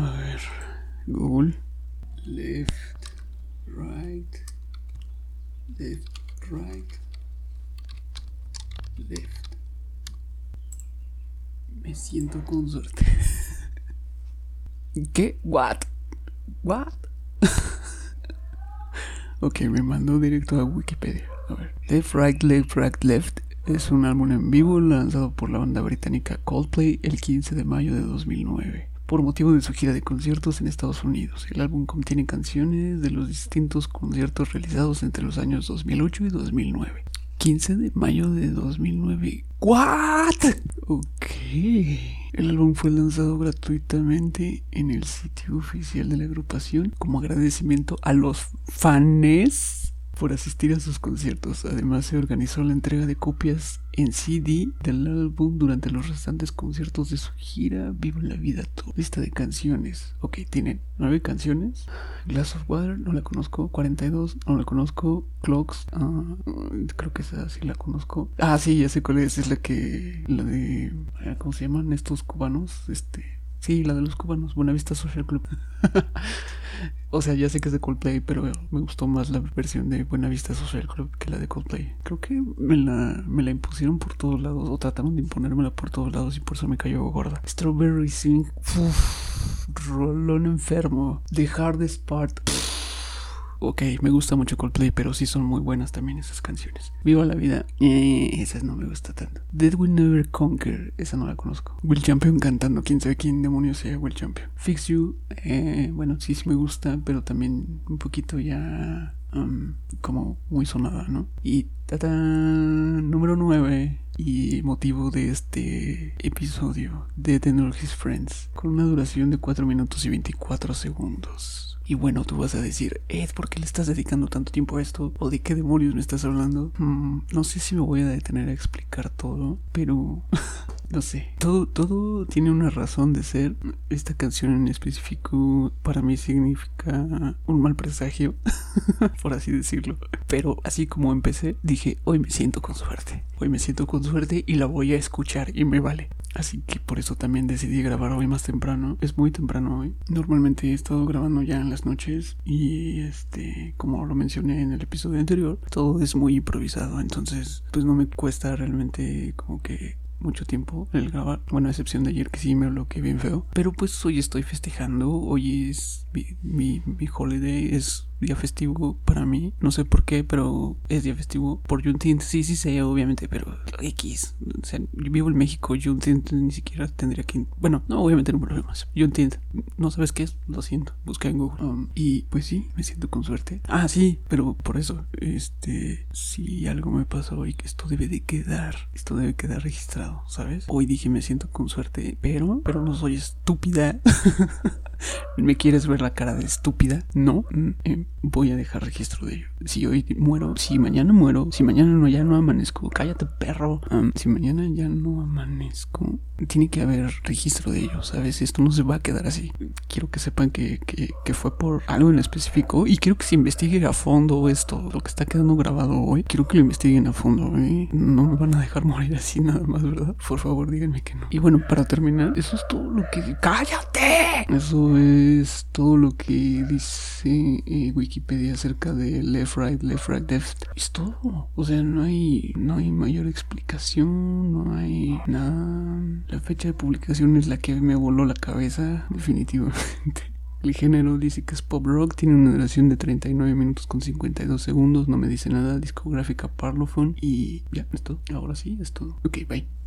A ver, Google. Left, right, left, right, left. Me siento con suerte. ¿Qué? What? What? ok, me mandó directo a Wikipedia. A ver. Left, right, left, right, left es un álbum en vivo lanzado por la banda británica Coldplay el 15 de mayo de 2009 por motivo de su gira de conciertos en Estados Unidos. El álbum contiene canciones de los distintos conciertos realizados entre los años 2008 y 2009. 15 de mayo de 2009. ¿What? Ok. El álbum fue lanzado gratuitamente en el sitio oficial de la agrupación como agradecimiento a los fans por asistir a sus conciertos. Además se organizó la entrega de copias en CD del álbum durante los restantes conciertos de su gira Viva la Vida Tour. Lista de canciones. Ok, tienen nueve canciones. Glass of Water, no la conozco. 42, no la conozco. Clocks, ah, creo que esa sí la conozco. Ah, sí, ya sé cuál es. Es la que... La de... ¿Cómo se llaman estos cubanos? Este... Sí, la de los cubanos, Buenavista Social Club. o sea, ya sé que es de Coldplay, pero me gustó más la versión de Buenavista Social Club que la de Coldplay. Creo que me la, me la impusieron por todos lados, o trataron de imponérmela por todos lados y por eso me cayó gorda. Strawberry Sing, rolón enfermo. The Hardest Part ok, me gusta mucho Coldplay, pero sí son muy buenas también esas canciones. Viva la vida, eh, esas no me gusta tanto. Dead Will Never Conquer, esa no la conozco. Will Champion cantando, quién sabe quién demonios sea Will Champion. Fix You, eh, bueno, sí, sí me gusta, pero también un poquito ya um, como muy sonada, ¿no? Y tata, número 9 y motivo de este episodio de The His Friends, con una duración de 4 minutos y 24 segundos. Y bueno, tú vas a decir, Ed, ¿por qué le estás dedicando tanto tiempo a esto? ¿O de qué demonios me estás hablando? Mm, no sé si me voy a detener a explicar todo, pero no sé. Todo, todo tiene una razón de ser. Esta canción en específico para mí significa un mal presagio, por así decirlo. Pero así como empecé, dije, hoy me siento con suerte. Hoy me siento con suerte y la voy a escuchar y me vale. Así que por eso también decidí grabar hoy más temprano. Es muy temprano hoy. Normalmente he estado grabando ya en las noches y este, como lo mencioné en el episodio anterior, todo es muy improvisado. Entonces, pues no me cuesta realmente como que mucho tiempo el grabar. Bueno, a excepción de ayer que sí me bloqueé bien feo. Pero pues hoy estoy festejando. Hoy es mi, mi, mi holiday. Es día festivo para mí. No sé por qué, pero es día festivo. Por Juneteenth, sí, sí sé, obviamente, pero X. O sea, vivo en México, Juneteenth ni siquiera tendría que... Bueno, no, obviamente no problemas. Juneteenth, ¿no sabes qué es? Lo siento, busca en Google. Um, y pues sí, me siento con suerte. Ah, sí, pero por eso, este, si algo me pasa hoy, esto debe de quedar, esto debe quedar registrado, ¿sabes? Hoy dije me siento con suerte, pero, pero no soy estúpida. ¿Me quieres ver la cara de estúpida? No. Mm, eh, voy a dejar registro de ello. Si hoy muero, si mañana muero, si mañana no, ya no amanezco, cállate perro. si mañana ya no amanezco, tiene que haber registro de ello, ¿sabes? Esto no se va a quedar así. Quiero que sepan que, que, que fue por algo en específico y quiero que se investigue a fondo esto, lo que está quedando grabado hoy. Quiero que lo investiguen a fondo, ¿eh? No me van a dejar morir así nada más, ¿verdad? Por favor, díganme que no. Y bueno, para terminar, eso es todo lo que... ¡Cállate! Eso es todo lo que dice eh, Wikipedia acerca de left, right, left, right, left. Es todo. O sea, no hay, no hay mayor explicación, no hay nada. La fecha de publicación es la que me voló la cabeza, definitivamente. El género dice que es pop rock, tiene una duración de 39 minutos con 52 segundos, no me dice nada, discográfica Parlophone y ya, es todo. Ahora sí, es todo. Ok, bye.